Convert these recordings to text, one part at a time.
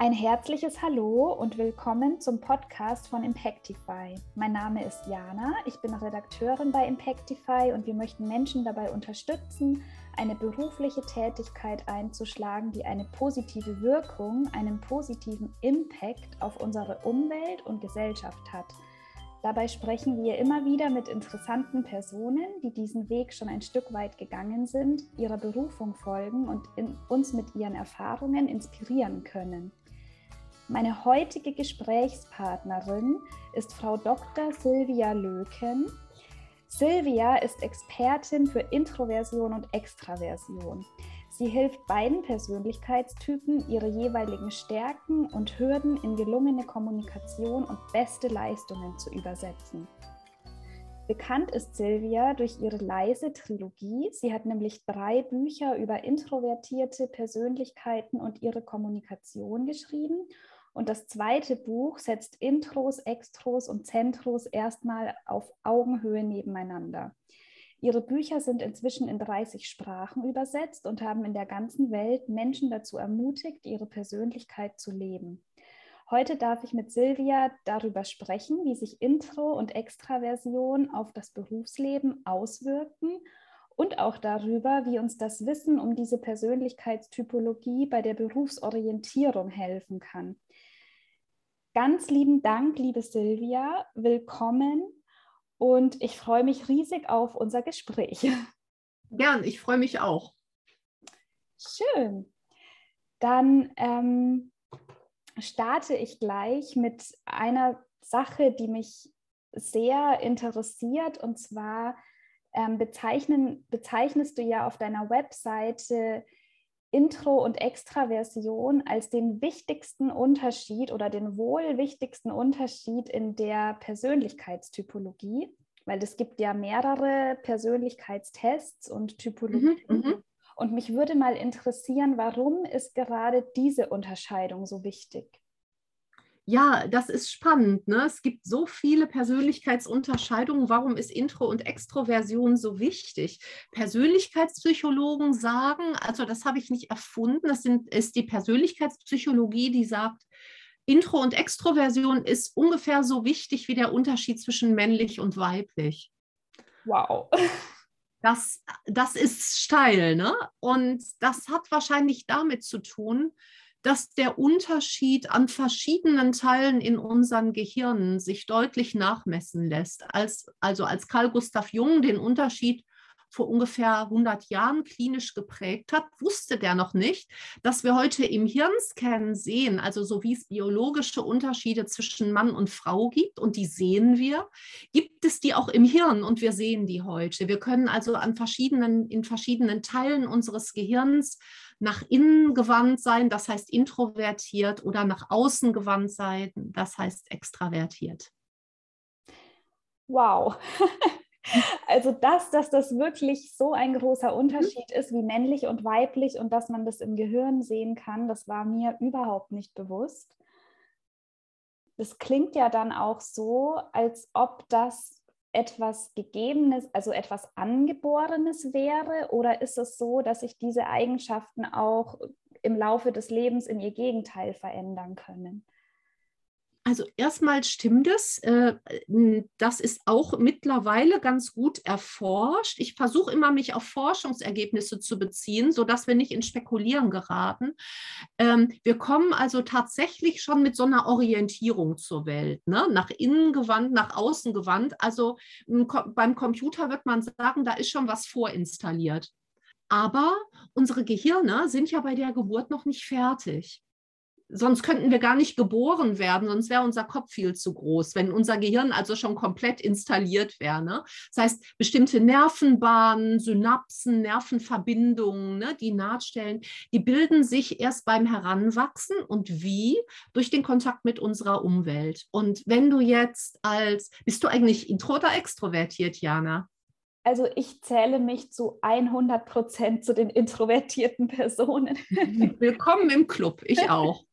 Ein herzliches Hallo und willkommen zum Podcast von Impactify. Mein Name ist Jana, ich bin Redakteurin bei Impactify und wir möchten Menschen dabei unterstützen, eine berufliche Tätigkeit einzuschlagen, die eine positive Wirkung, einen positiven Impact auf unsere Umwelt und Gesellschaft hat. Dabei sprechen wir immer wieder mit interessanten Personen, die diesen Weg schon ein Stück weit gegangen sind, ihrer Berufung folgen und uns mit ihren Erfahrungen inspirieren können. Meine heutige Gesprächspartnerin ist Frau Dr. Silvia Löken. Silvia ist Expertin für Introversion und Extraversion. Sie hilft beiden Persönlichkeitstypen, ihre jeweiligen Stärken und Hürden in gelungene Kommunikation und beste Leistungen zu übersetzen. Bekannt ist Silvia durch ihre leise Trilogie. Sie hat nämlich drei Bücher über introvertierte Persönlichkeiten und ihre Kommunikation geschrieben und das zweite Buch setzt Intros, Extros und Zentros erstmal auf Augenhöhe nebeneinander. Ihre Bücher sind inzwischen in 30 Sprachen übersetzt und haben in der ganzen Welt Menschen dazu ermutigt, ihre Persönlichkeit zu leben. Heute darf ich mit Silvia darüber sprechen, wie sich Intro und Extraversion auf das Berufsleben auswirken und auch darüber, wie uns das Wissen um diese Persönlichkeitstypologie bei der Berufsorientierung helfen kann. Ganz lieben Dank, liebe Silvia. Willkommen und ich freue mich riesig auf unser Gespräch. Gern, ich freue mich auch. Schön. Dann ähm, starte ich gleich mit einer Sache, die mich sehr interessiert. Und zwar ähm, bezeichnen, bezeichnest du ja auf deiner Webseite Intro- und Extraversion als den wichtigsten Unterschied oder den wohl wichtigsten Unterschied in der Persönlichkeitstypologie, weil es gibt ja mehrere Persönlichkeitstests und Typologien. Mhm, mhm, und mich würde mal interessieren, warum ist gerade diese Unterscheidung so wichtig? Ja, das ist spannend. Ne? Es gibt so viele Persönlichkeitsunterscheidungen. Warum ist Intro- und Extroversion so wichtig? Persönlichkeitspsychologen sagen, also das habe ich nicht erfunden, das sind, ist die Persönlichkeitspsychologie, die sagt, Intro- und Extroversion ist ungefähr so wichtig wie der Unterschied zwischen männlich und weiblich. Wow. Das, das ist steil, ne? Und das hat wahrscheinlich damit zu tun, dass der Unterschied an verschiedenen Teilen in unseren Gehirnen sich deutlich nachmessen lässt. Als, also als Carl Gustav Jung den Unterschied vor ungefähr 100 Jahren klinisch geprägt hat, wusste der noch nicht, dass wir heute im Hirnscan sehen, also so wie es biologische Unterschiede zwischen Mann und Frau gibt und die sehen wir, gibt es die auch im Hirn und wir sehen die heute. Wir können also an verschiedenen, in verschiedenen Teilen unseres Gehirns nach innen gewandt sein, das heißt introvertiert, oder nach außen gewandt sein, das heißt extravertiert. Wow. Also das, dass das wirklich so ein großer Unterschied ist wie männlich und weiblich und dass man das im Gehirn sehen kann, das war mir überhaupt nicht bewusst. Das klingt ja dann auch so, als ob das etwas Gegebenes, also etwas Angeborenes wäre? Oder ist es so, dass sich diese Eigenschaften auch im Laufe des Lebens in ihr Gegenteil verändern können? Also erstmal stimmt es. Äh, das ist auch mittlerweile ganz gut erforscht. Ich versuche immer, mich auf Forschungsergebnisse zu beziehen, sodass wir nicht in Spekulieren geraten. Ähm, wir kommen also tatsächlich schon mit so einer Orientierung zur Welt, ne? nach innen gewandt, nach außen gewandt. Also beim Computer wird man sagen, da ist schon was vorinstalliert. Aber unsere Gehirne sind ja bei der Geburt noch nicht fertig sonst könnten wir gar nicht geboren werden, sonst wäre unser Kopf viel zu groß, wenn unser Gehirn also schon komplett installiert wäre. Ne? Das heißt, bestimmte Nervenbahnen, Synapsen, Nervenverbindungen, ne, die Nahtstellen, die bilden sich erst beim Heranwachsen und wie? Durch den Kontakt mit unserer Umwelt. Und wenn du jetzt als, bist du eigentlich intro oder extrovertiert, Jana? Also ich zähle mich zu 100 Prozent zu den introvertierten Personen. Willkommen im Club, ich auch.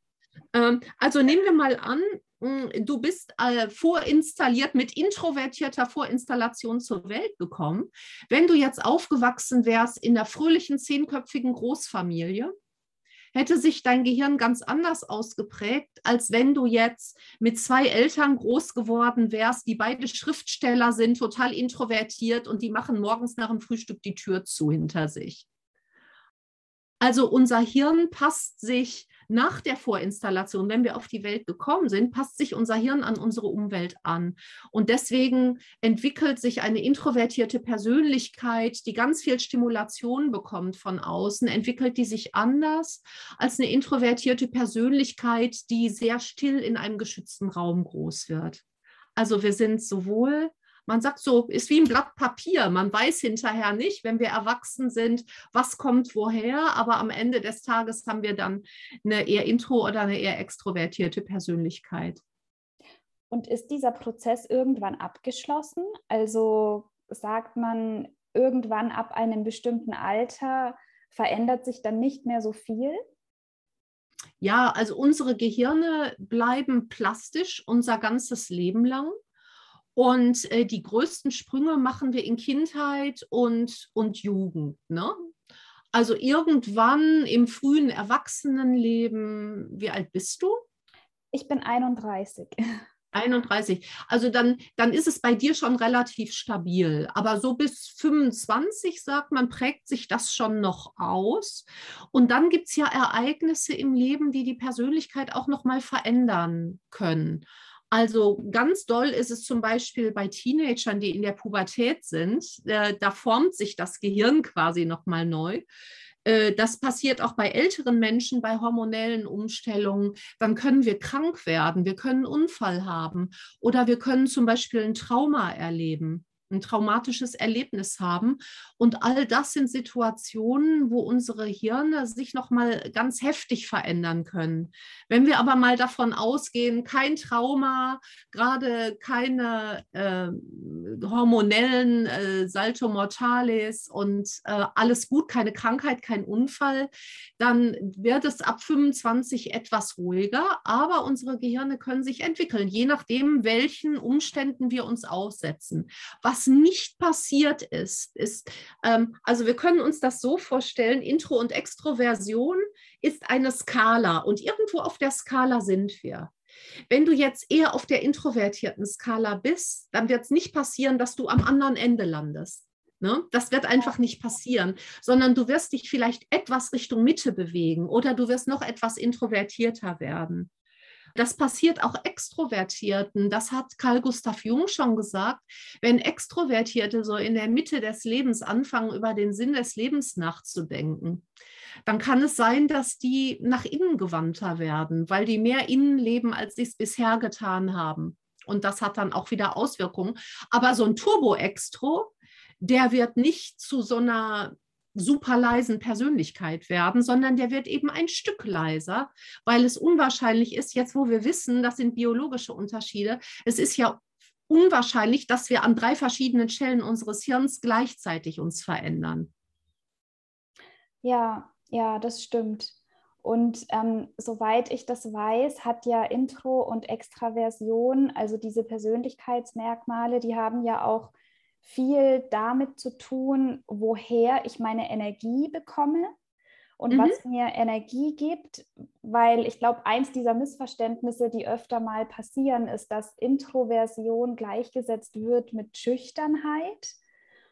Ähm, also nehmen wir mal an, hm, du bist äh, vorinstalliert mit introvertierter Vorinstallation zur Welt gekommen. Wenn du jetzt aufgewachsen wärst in der fröhlichen zehnköpfigen Großfamilie, hätte sich dein Gehirn ganz anders ausgeprägt, als wenn du jetzt mit zwei Eltern groß geworden wärst, die beide Schriftsteller sind, total introvertiert und die machen morgens nach dem Frühstück die Tür zu hinter sich. Also unser Hirn passt sich nach der Vorinstallation, wenn wir auf die Welt gekommen sind, passt sich unser Hirn an unsere Umwelt an. Und deswegen entwickelt sich eine introvertierte Persönlichkeit, die ganz viel Stimulation bekommt von außen, entwickelt die sich anders als eine introvertierte Persönlichkeit, die sehr still in einem geschützten Raum groß wird. Also wir sind sowohl man sagt so, ist wie ein Blatt Papier. Man weiß hinterher nicht, wenn wir erwachsen sind, was kommt woher, aber am Ende des Tages haben wir dann eine eher intro oder eine eher extrovertierte Persönlichkeit. Und ist dieser Prozess irgendwann abgeschlossen? Also sagt man, irgendwann ab einem bestimmten Alter verändert sich dann nicht mehr so viel? Ja, also unsere Gehirne bleiben plastisch unser ganzes Leben lang. Und äh, die größten Sprünge machen wir in Kindheit und, und Jugend. Ne? Also irgendwann im frühen Erwachsenenleben, wie alt bist du? Ich bin 31. 31. Also dann, dann ist es bei dir schon relativ stabil. Aber so bis 25, sagt man, prägt sich das schon noch aus. Und dann gibt es ja Ereignisse im Leben, die die Persönlichkeit auch noch mal verändern können. Also ganz doll ist es zum Beispiel bei Teenagern, die in der Pubertät sind. Äh, da formt sich das Gehirn quasi nochmal neu. Äh, das passiert auch bei älteren Menschen bei hormonellen Umstellungen. Dann können wir krank werden, wir können einen Unfall haben oder wir können zum Beispiel ein Trauma erleben ein traumatisches Erlebnis haben. Und all das sind Situationen, wo unsere Hirne sich noch mal ganz heftig verändern können. Wenn wir aber mal davon ausgehen, kein Trauma, gerade keine äh, hormonellen äh, Salto Mortalis und äh, alles gut, keine Krankheit, kein Unfall, dann wird es ab 25 etwas ruhiger, aber unsere Gehirne können sich entwickeln, je nachdem, welchen Umständen wir uns aussetzen. Was nicht passiert ist, ist, ähm, also wir können uns das so vorstellen, Intro und Extroversion ist eine Skala und irgendwo auf der Skala sind wir. Wenn du jetzt eher auf der introvertierten Skala bist, dann wird es nicht passieren, dass du am anderen Ende landest. Ne? Das wird einfach nicht passieren, sondern du wirst dich vielleicht etwas Richtung Mitte bewegen oder du wirst noch etwas introvertierter werden. Das passiert auch Extrovertierten. Das hat Carl Gustav Jung schon gesagt. Wenn Extrovertierte so in der Mitte des Lebens anfangen, über den Sinn des Lebens nachzudenken, dann kann es sein, dass die nach innen gewandter werden, weil die mehr innen leben, als sie es bisher getan haben. Und das hat dann auch wieder Auswirkungen. Aber so ein Turbo-Extro, der wird nicht zu so einer super leisen Persönlichkeit werden, sondern der wird eben ein Stück leiser, weil es unwahrscheinlich ist, jetzt wo wir wissen, das sind biologische Unterschiede, es ist ja unwahrscheinlich, dass wir an drei verschiedenen Stellen unseres Hirns gleichzeitig uns verändern. Ja, ja, das stimmt. Und ähm, soweit ich das weiß, hat ja Intro und Extraversion, also diese Persönlichkeitsmerkmale, die haben ja auch viel damit zu tun, woher ich meine Energie bekomme und mhm. was mir Energie gibt, weil ich glaube, eins dieser Missverständnisse, die öfter mal passieren, ist, dass Introversion gleichgesetzt wird mit Schüchternheit.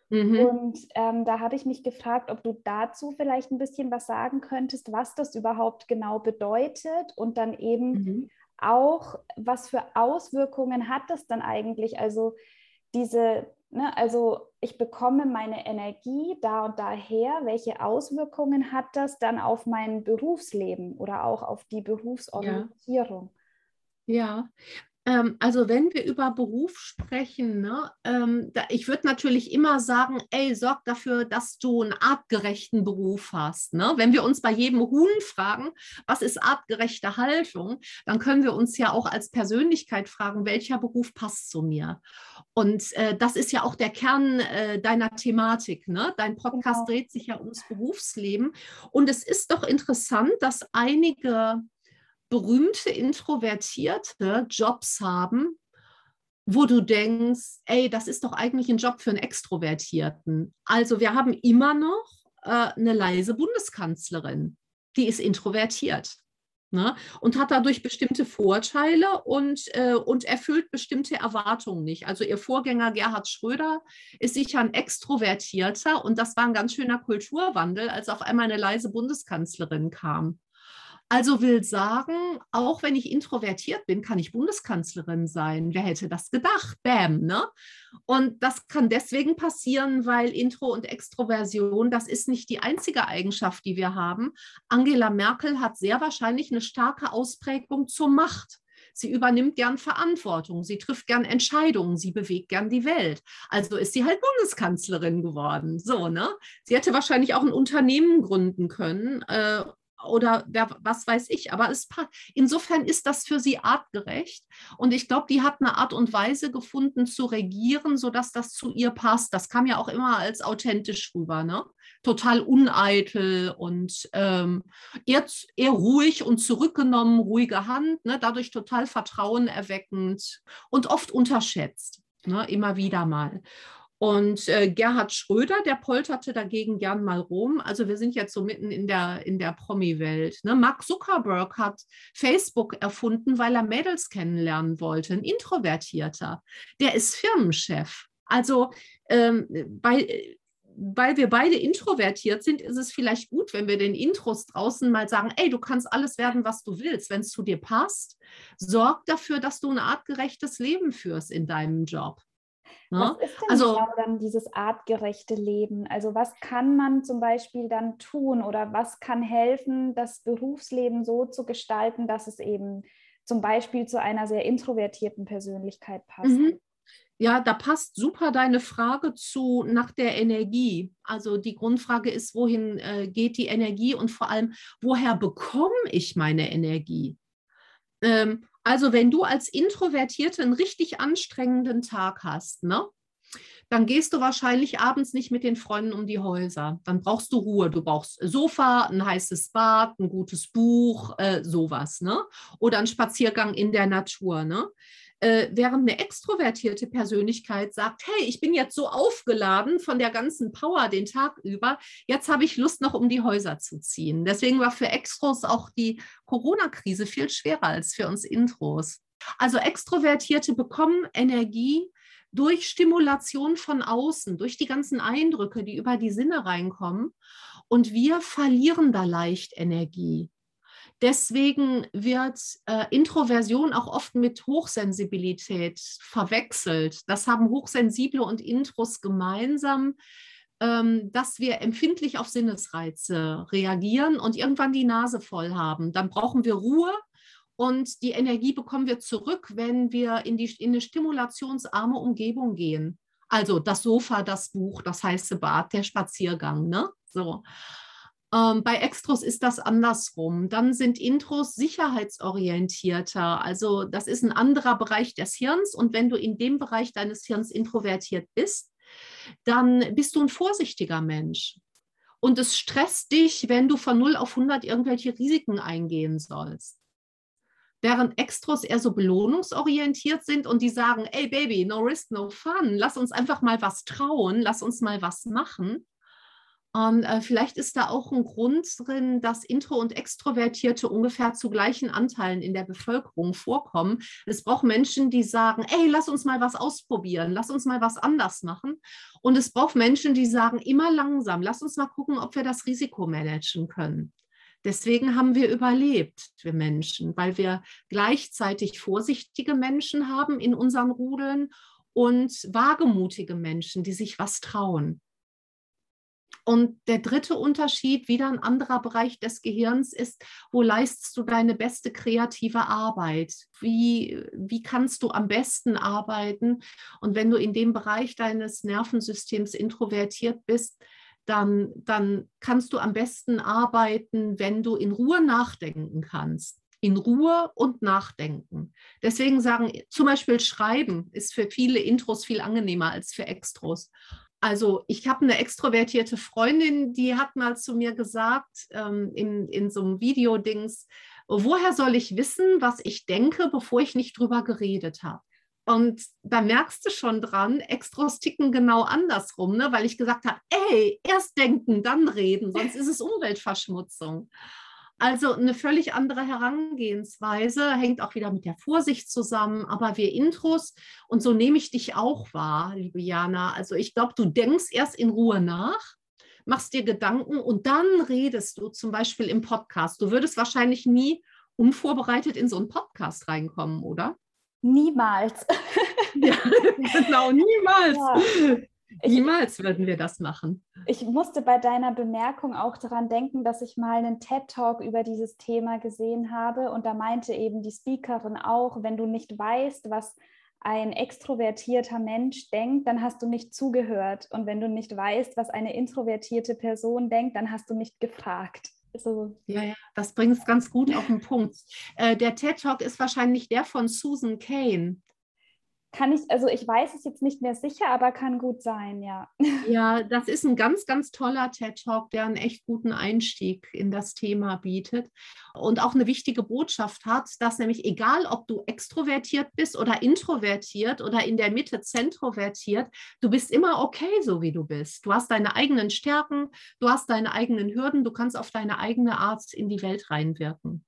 Mhm. Und ähm, da habe ich mich gefragt, ob du dazu vielleicht ein bisschen was sagen könntest, was das überhaupt genau bedeutet und dann eben mhm. auch, was für Auswirkungen hat das dann eigentlich? Also diese Ne? Also ich bekomme meine Energie da und daher. Welche Auswirkungen hat das dann auf mein Berufsleben oder auch auf die Berufsorientierung? Ja, ja. Ähm, also wenn wir über Beruf sprechen, ne, ähm, da, ich würde natürlich immer sagen, ey, sorg dafür, dass du einen artgerechten Beruf hast. Ne? Wenn wir uns bei jedem Huhn fragen, was ist artgerechte Haltung, dann können wir uns ja auch als Persönlichkeit fragen, welcher Beruf passt zu mir. Und äh, das ist ja auch der Kern äh, deiner Thematik. Ne? Dein Podcast genau. dreht sich ja ums Berufsleben. Und es ist doch interessant, dass einige berühmte Introvertierte Jobs haben, wo du denkst, ey, das ist doch eigentlich ein Job für einen Extrovertierten. Also wir haben immer noch äh, eine leise Bundeskanzlerin. die ist introvertiert. Ne? Und hat dadurch bestimmte Vorteile und, äh, und erfüllt bestimmte Erwartungen nicht. Also ihr Vorgänger Gerhard Schröder ist sicher ein Extrovertierter und das war ein ganz schöner Kulturwandel, als auf einmal eine leise Bundeskanzlerin kam. Also will sagen, auch wenn ich introvertiert bin, kann ich Bundeskanzlerin sein. Wer hätte das gedacht? Bam, ne? Und das kann deswegen passieren, weil Intro und Extroversion, das ist nicht die einzige Eigenschaft, die wir haben. Angela Merkel hat sehr wahrscheinlich eine starke Ausprägung zur Macht. Sie übernimmt gern Verantwortung, sie trifft gern Entscheidungen, sie bewegt gern die Welt. Also ist sie halt Bundeskanzlerin geworden. So, ne? Sie hätte wahrscheinlich auch ein Unternehmen gründen können äh, oder wer, was weiß ich. Aber es, insofern ist das für sie artgerecht. Und ich glaube, die hat eine Art und Weise gefunden zu regieren, sodass das zu ihr passt. Das kam ja auch immer als authentisch rüber. Ne? Total uneitel und ähm, eher, eher ruhig und zurückgenommen, ruhige Hand, ne? dadurch total vertrauenerweckend und oft unterschätzt. Ne? Immer wieder mal. Und äh, Gerhard Schröder, der polterte dagegen gern mal rum. Also wir sind jetzt so mitten in der, in der Promi-Welt. Ne? Mark Zuckerberg hat Facebook erfunden, weil er Mädels kennenlernen wollte, ein Introvertierter. Der ist Firmenchef. Also ähm, bei, weil wir beide introvertiert sind, ist es vielleicht gut, wenn wir den Intros draußen mal sagen, ey, du kannst alles werden, was du willst, wenn es zu dir passt. Sorg dafür, dass du ein artgerechtes Leben führst in deinem Job. Ne? Was ist denn also, genau dann dieses artgerechte Leben? Also was kann man zum Beispiel dann tun oder was kann helfen, das Berufsleben so zu gestalten, dass es eben zum Beispiel zu einer sehr introvertierten Persönlichkeit passt? Mhm. Ja, da passt super deine Frage zu nach der Energie. Also die Grundfrage ist, wohin äh, geht die Energie und vor allem, woher bekomme ich meine Energie? Ähm, also wenn du als Introvertierte einen richtig anstrengenden Tag hast, ne? dann gehst du wahrscheinlich abends nicht mit den Freunden um die Häuser. Dann brauchst du Ruhe. Du brauchst Sofa, ein heißes Bad, ein gutes Buch, äh, sowas. Ne? Oder einen Spaziergang in der Natur. Ne? Äh, während eine extrovertierte Persönlichkeit sagt, hey, ich bin jetzt so aufgeladen von der ganzen Power den Tag über, jetzt habe ich Lust noch um die Häuser zu ziehen. Deswegen war für Extros auch die Corona-Krise viel schwerer als für uns Intros. Also Extrovertierte bekommen Energie durch Stimulation von außen, durch die ganzen Eindrücke, die über die Sinne reinkommen. Und wir verlieren da leicht Energie. Deswegen wird äh, Introversion auch oft mit Hochsensibilität verwechselt. Das haben Hochsensible und Intros gemeinsam, ähm, dass wir empfindlich auf Sinnesreize reagieren und irgendwann die Nase voll haben. Dann brauchen wir Ruhe und die Energie bekommen wir zurück, wenn wir in, die, in eine stimulationsarme Umgebung gehen. Also das Sofa, das Buch, das heiße Bad, der Spaziergang. Ne? So. Ähm, bei Extros ist das andersrum. Dann sind Intros sicherheitsorientierter. Also das ist ein anderer Bereich des Hirns. Und wenn du in dem Bereich deines Hirns introvertiert bist, dann bist du ein vorsichtiger Mensch. Und es stresst dich, wenn du von 0 auf 100 irgendwelche Risiken eingehen sollst. Während Extros eher so belohnungsorientiert sind und die sagen, ey Baby, no risk, no fun, lass uns einfach mal was trauen, lass uns mal was machen und äh, vielleicht ist da auch ein Grund drin, dass Intro- und Extrovertierte ungefähr zu gleichen Anteilen in der Bevölkerung vorkommen. Es braucht Menschen, die sagen, ey, lass uns mal was ausprobieren, lass uns mal was anders machen. Und es braucht Menschen, die sagen, immer langsam, lass uns mal gucken, ob wir das Risiko managen können. Deswegen haben wir überlebt, wir Menschen, weil wir gleichzeitig vorsichtige Menschen haben in unseren Rudeln und wagemutige Menschen, die sich was trauen. Und der dritte Unterschied, wieder ein anderer Bereich des Gehirns, ist, wo leistest du deine beste kreative Arbeit? Wie, wie kannst du am besten arbeiten? Und wenn du in dem Bereich deines Nervensystems introvertiert bist, dann, dann kannst du am besten arbeiten, wenn du in Ruhe nachdenken kannst in Ruhe und nachdenken. Deswegen sagen zum Beispiel Schreiben ist für viele Intros viel angenehmer als für Extros. Also ich habe eine extrovertierte Freundin, die hat mal zu mir gesagt, ähm, in, in so einem Video-Dings, woher soll ich wissen, was ich denke, bevor ich nicht drüber geredet habe? Und da merkst du schon dran, Extros ticken genau andersrum, ne? weil ich gesagt habe, ey, erst denken, dann reden, sonst ist es Umweltverschmutzung. Also eine völlig andere Herangehensweise, hängt auch wieder mit der Vorsicht zusammen. Aber wir Intros, und so nehme ich dich auch wahr, liebe Jana. Also ich glaube, du denkst erst in Ruhe nach, machst dir Gedanken und dann redest du zum Beispiel im Podcast. Du würdest wahrscheinlich nie unvorbereitet in so einen Podcast reinkommen, oder? Niemals. ja, genau, niemals. Ja. Niemals würden wir das machen. Ich musste bei deiner Bemerkung auch daran denken, dass ich mal einen TED-Talk über dieses Thema gesehen habe und da meinte eben die Speakerin auch, wenn du nicht weißt, was ein extrovertierter Mensch denkt, dann hast du nicht zugehört. Und wenn du nicht weißt, was eine introvertierte Person denkt, dann hast du nicht gefragt. So. Ja, ja, das bringt es ganz gut auf den Punkt. Äh, der TED Talk ist wahrscheinlich der von Susan Kane kann ich, also ich weiß es jetzt nicht mehr sicher, aber kann gut sein, ja. Ja, das ist ein ganz, ganz toller TED-Talk, der einen echt guten Einstieg in das Thema bietet und auch eine wichtige Botschaft hat, dass nämlich egal, ob du extrovertiert bist oder introvertiert oder in der Mitte zentrovertiert, du bist immer okay, so wie du bist. Du hast deine eigenen Stärken, du hast deine eigenen Hürden, du kannst auf deine eigene Art in die Welt reinwirken.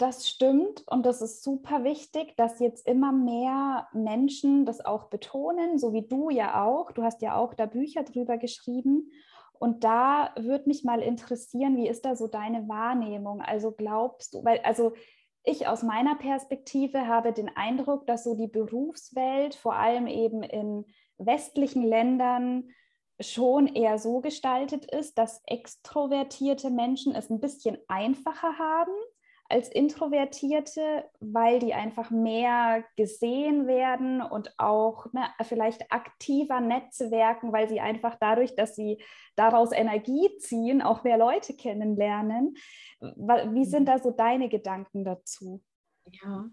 Das stimmt und das ist super wichtig, dass jetzt immer mehr Menschen das auch betonen, so wie du ja auch. Du hast ja auch da Bücher drüber geschrieben. Und da würde mich mal interessieren, wie ist da so deine Wahrnehmung? Also glaubst du, weil also ich aus meiner Perspektive habe den Eindruck, dass so die Berufswelt vor allem eben in westlichen Ländern schon eher so gestaltet ist, dass extrovertierte Menschen es ein bisschen einfacher haben als Introvertierte, weil die einfach mehr gesehen werden und auch ne, vielleicht aktiver netzwerken, weil sie einfach dadurch, dass sie daraus Energie ziehen, auch mehr Leute kennenlernen. Wie sind mhm. da so deine Gedanken dazu? Ja,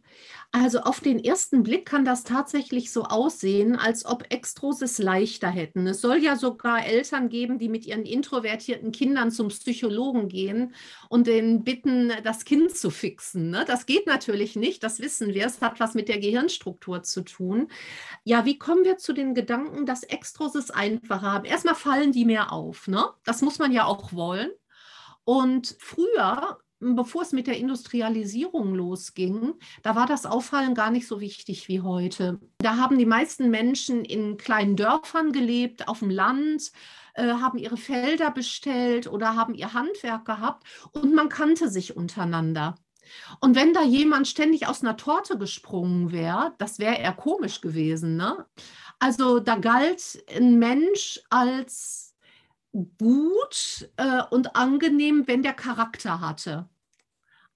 also auf den ersten Blick kann das tatsächlich so aussehen, als ob Extros es leichter hätten. Es soll ja sogar Eltern geben, die mit ihren introvertierten Kindern zum Psychologen gehen und den bitten, das Kind zu fixen. Ne? Das geht natürlich nicht, das wissen wir. Es hat was mit der Gehirnstruktur zu tun. Ja, wie kommen wir zu den Gedanken, dass Extros es einfacher haben? Erstmal fallen die mehr auf. Ne? Das muss man ja auch wollen. Und früher bevor es mit der Industrialisierung losging, da war das Auffallen gar nicht so wichtig wie heute. Da haben die meisten Menschen in kleinen Dörfern gelebt, auf dem Land, äh, haben ihre Felder bestellt oder haben ihr Handwerk gehabt und man kannte sich untereinander. Und wenn da jemand ständig aus einer Torte gesprungen wäre, das wäre eher komisch gewesen. Ne? Also da galt ein Mensch als gut äh, und angenehm, wenn der Charakter hatte.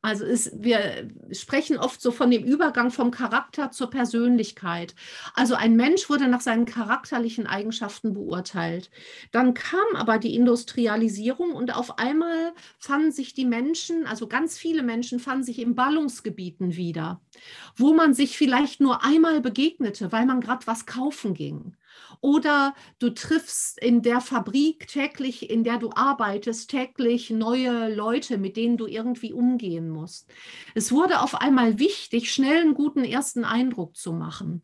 Also ist, wir sprechen oft so von dem Übergang vom Charakter zur Persönlichkeit. Also ein Mensch wurde nach seinen charakterlichen Eigenschaften beurteilt. Dann kam aber die Industrialisierung und auf einmal fanden sich die Menschen, also ganz viele Menschen fanden sich in Ballungsgebieten wieder, wo man sich vielleicht nur einmal begegnete, weil man gerade was kaufen ging. Oder du triffst in der Fabrik täglich, in der du arbeitest, täglich neue Leute, mit denen du irgendwie umgehen musst. Es wurde auf einmal wichtig, schnell einen guten ersten Eindruck zu machen.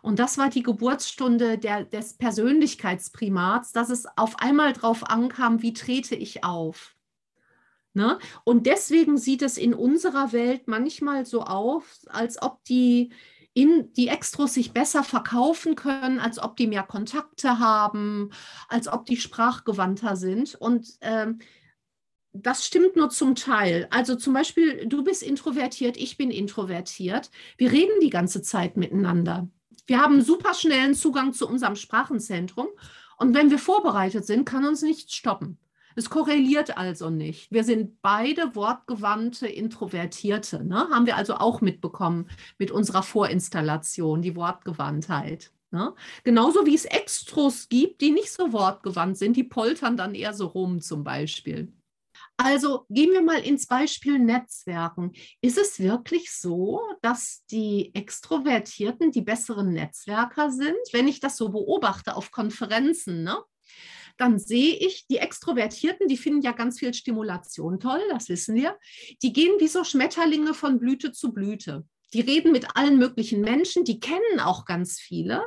Und das war die Geburtsstunde der, des Persönlichkeitsprimats, dass es auf einmal darauf ankam, wie trete ich auf. Ne? Und deswegen sieht es in unserer Welt manchmal so aus, als ob die, in, die Extros sich besser verkaufen können, als ob die mehr Kontakte haben, als ob die sprachgewandter sind. Und ähm, das stimmt nur zum Teil. Also zum Beispiel, du bist introvertiert, ich bin introvertiert. Wir reden die ganze Zeit miteinander. Wir haben super schnellen Zugang zu unserem Sprachenzentrum. Und wenn wir vorbereitet sind, kann uns nichts stoppen. Es korreliert also nicht. Wir sind beide wortgewandte Introvertierte. Ne? Haben wir also auch mitbekommen mit unserer Vorinstallation, die Wortgewandtheit. Ne? Genauso wie es Extros gibt, die nicht so wortgewandt sind, die poltern dann eher so rum zum Beispiel. Also gehen wir mal ins Beispiel Netzwerken. Ist es wirklich so, dass die Extrovertierten die besseren Netzwerker sind? Wenn ich das so beobachte auf Konferenzen, ne? Dann sehe ich, die Extrovertierten, die finden ja ganz viel Stimulation toll, das wissen wir. Die gehen wie so Schmetterlinge von Blüte zu Blüte. Die reden mit allen möglichen Menschen, die kennen auch ganz viele.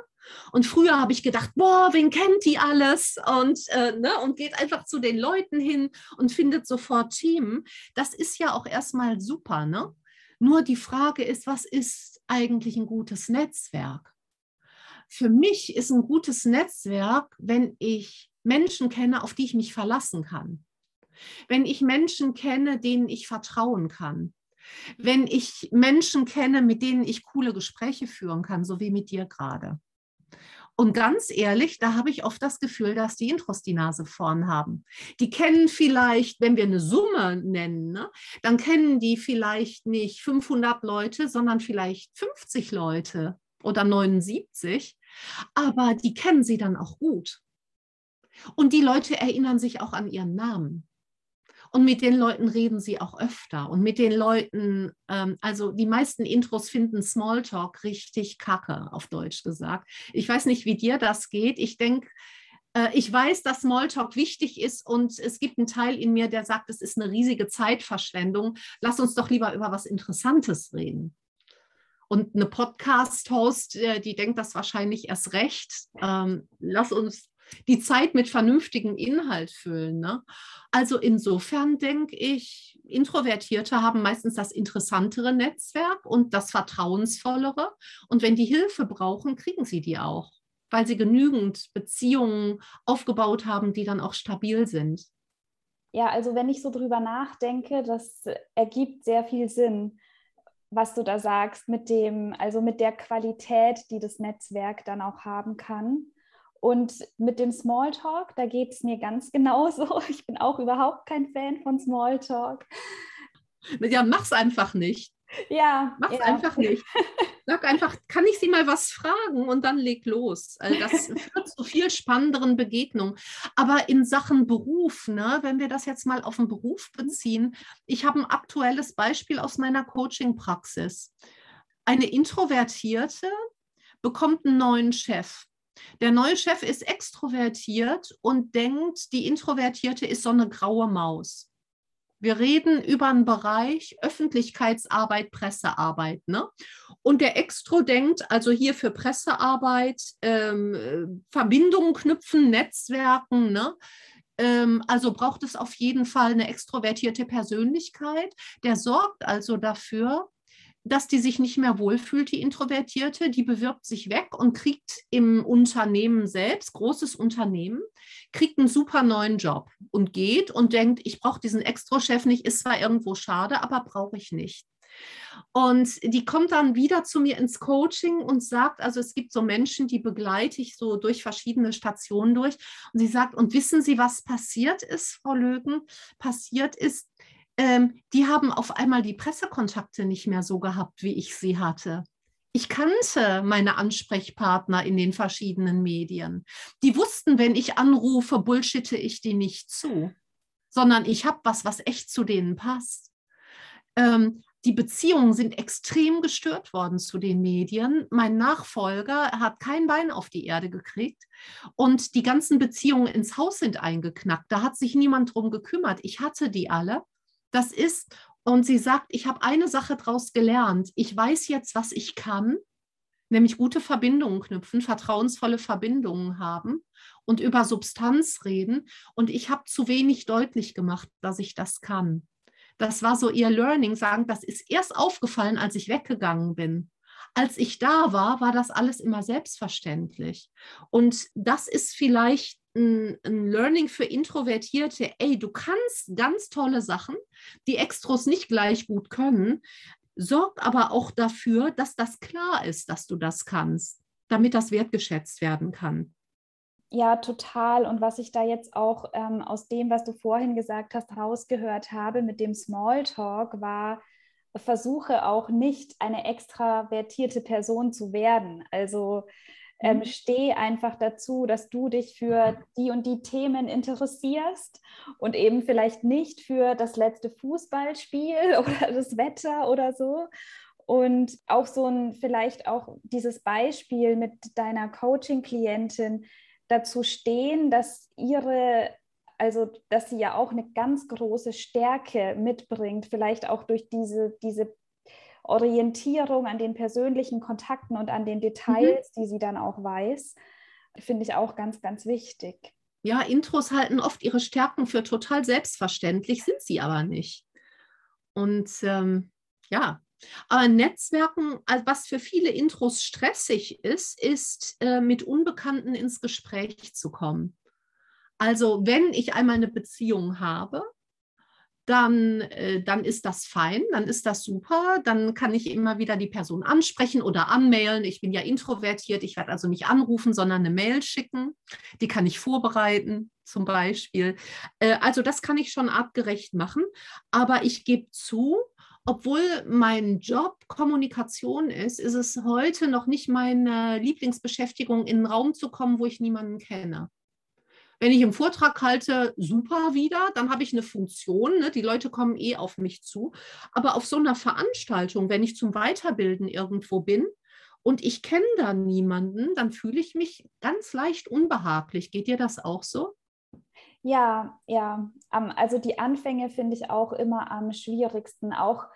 Und früher habe ich gedacht, boah, wen kennt die alles? Und, äh, ne, und geht einfach zu den Leuten hin und findet sofort Themen. Das ist ja auch erstmal super. Ne? Nur die Frage ist, was ist eigentlich ein gutes Netzwerk? Für mich ist ein gutes Netzwerk, wenn ich Menschen kenne, auf die ich mich verlassen kann. Wenn ich Menschen kenne, denen ich vertrauen kann. Wenn ich Menschen kenne, mit denen ich coole Gespräche führen kann, so wie mit dir gerade. Und ganz ehrlich, da habe ich oft das Gefühl, dass die Intros die Nase vorn haben. Die kennen vielleicht, wenn wir eine Summe nennen, ne, dann kennen die vielleicht nicht 500 Leute, sondern vielleicht 50 Leute oder 79. Aber die kennen sie dann auch gut. Und die Leute erinnern sich auch an ihren Namen. Und mit den Leuten reden sie auch öfter. Und mit den Leuten, ähm, also die meisten Intros finden Smalltalk richtig kacke, auf Deutsch gesagt. Ich weiß nicht, wie dir das geht. Ich denke, äh, ich weiß, dass Smalltalk wichtig ist und es gibt einen Teil in mir, der sagt, es ist eine riesige Zeitverschwendung. Lass uns doch lieber über was Interessantes reden. Und eine Podcast-Host, äh, die denkt das wahrscheinlich erst recht. Ähm, lass uns die Zeit mit vernünftigem Inhalt füllen. Ne? Also insofern denke ich, Introvertierte haben meistens das interessantere Netzwerk und das vertrauensvollere. Und wenn die Hilfe brauchen, kriegen sie die auch, weil sie genügend Beziehungen aufgebaut haben, die dann auch stabil sind. Ja, also wenn ich so drüber nachdenke, das ergibt sehr viel Sinn, was du da sagst, mit dem, also mit der Qualität, die das Netzwerk dann auch haben kann. Und mit dem Smalltalk, da geht es mir ganz genauso. Ich bin auch überhaupt kein Fan von Smalltalk. Ja, mach's einfach nicht. Ja. Mach's ja. einfach nicht. Sag einfach, kann ich Sie mal was fragen und dann leg los. Also das führt zu viel spannenderen Begegnungen. Aber in Sachen Beruf, ne, wenn wir das jetzt mal auf den Beruf beziehen, ich habe ein aktuelles Beispiel aus meiner Coaching-Praxis. Eine Introvertierte bekommt einen neuen Chef. Der neue Chef ist extrovertiert und denkt, die Introvertierte ist so eine graue Maus. Wir reden über einen Bereich Öffentlichkeitsarbeit, Pressearbeit. Ne? Und der Extro denkt also hier für Pressearbeit, ähm, Verbindungen knüpfen, Netzwerken. Ne? Ähm, also braucht es auf jeden Fall eine extrovertierte Persönlichkeit. Der sorgt also dafür, dass die sich nicht mehr wohlfühlt, die Introvertierte, die bewirbt sich weg und kriegt im Unternehmen selbst, großes Unternehmen, kriegt einen super neuen Job und geht und denkt, ich brauche diesen Extra-Chef nicht, ist zwar irgendwo schade, aber brauche ich nicht. Und die kommt dann wieder zu mir ins Coaching und sagt, also es gibt so Menschen, die begleite ich so durch verschiedene Stationen durch. Und sie sagt, und wissen Sie, was passiert ist, Frau Lögen? Passiert ist, ähm, die haben auf einmal die Pressekontakte nicht mehr so gehabt, wie ich sie hatte. Ich kannte meine Ansprechpartner in den verschiedenen Medien. Die wussten, wenn ich anrufe, bullshitte ich die nicht zu, sondern ich habe was, was echt zu denen passt. Ähm, die Beziehungen sind extrem gestört worden zu den Medien. Mein Nachfolger hat kein Bein auf die Erde gekriegt und die ganzen Beziehungen ins Haus sind eingeknackt. Da hat sich niemand drum gekümmert. Ich hatte die alle das ist, und sie sagt, ich habe eine Sache daraus gelernt. Ich weiß jetzt, was ich kann, nämlich gute Verbindungen knüpfen, vertrauensvolle Verbindungen haben und über Substanz reden. Und ich habe zu wenig deutlich gemacht, dass ich das kann. Das war so ihr Learning, sagen, das ist erst aufgefallen, als ich weggegangen bin. Als ich da war, war das alles immer selbstverständlich. Und das ist vielleicht ein, ein, Learning für Introvertierte, ey, du kannst ganz tolle Sachen, die Extros nicht gleich gut können, sorg aber auch dafür, dass das klar ist, dass du das kannst, damit das wertgeschätzt werden kann. Ja, total. Und was ich da jetzt auch ähm, aus dem, was du vorhin gesagt hast, rausgehört habe mit dem Smalltalk, war, versuche auch nicht eine extravertierte Person zu werden. Also ähm, mhm. steh einfach dazu, dass du dich für die und die Themen interessierst und eben vielleicht nicht für das letzte Fußballspiel oder das Wetter oder so. Und auch so ein, vielleicht auch dieses Beispiel mit deiner Coaching-Klientin dazu stehen, dass ihre, also dass sie ja auch eine ganz große Stärke mitbringt, vielleicht auch durch diese, diese Orientierung an den persönlichen Kontakten und an den mhm. Details, mhm. die sie dann auch weiß, finde ich auch ganz, ganz wichtig. Ja, Intros halten oft ihre Stärken für total selbstverständlich, sind sie aber nicht. Und ähm, ja, aber Netzwerken, was für viele Intros stressig ist, ist, äh, mit Unbekannten ins Gespräch zu kommen. Also wenn ich einmal eine Beziehung habe, dann, äh, dann ist das fein, dann ist das super, dann kann ich immer wieder die Person ansprechen oder anmailen. Ich bin ja introvertiert, ich werde also nicht anrufen, sondern eine Mail schicken. Die kann ich vorbereiten zum Beispiel. Äh, also das kann ich schon artgerecht machen, aber ich gebe zu, obwohl mein Job Kommunikation ist, ist es heute noch nicht meine Lieblingsbeschäftigung, in einen Raum zu kommen, wo ich niemanden kenne. Wenn ich einen Vortrag halte, super wieder, dann habe ich eine Funktion. Ne? Die Leute kommen eh auf mich zu. Aber auf so einer Veranstaltung, wenn ich zum Weiterbilden irgendwo bin und ich kenne da niemanden, dann fühle ich mich ganz leicht unbehaglich. Geht dir das auch so? Ja, ja. Also die Anfänge finde ich auch immer am schwierigsten. Auch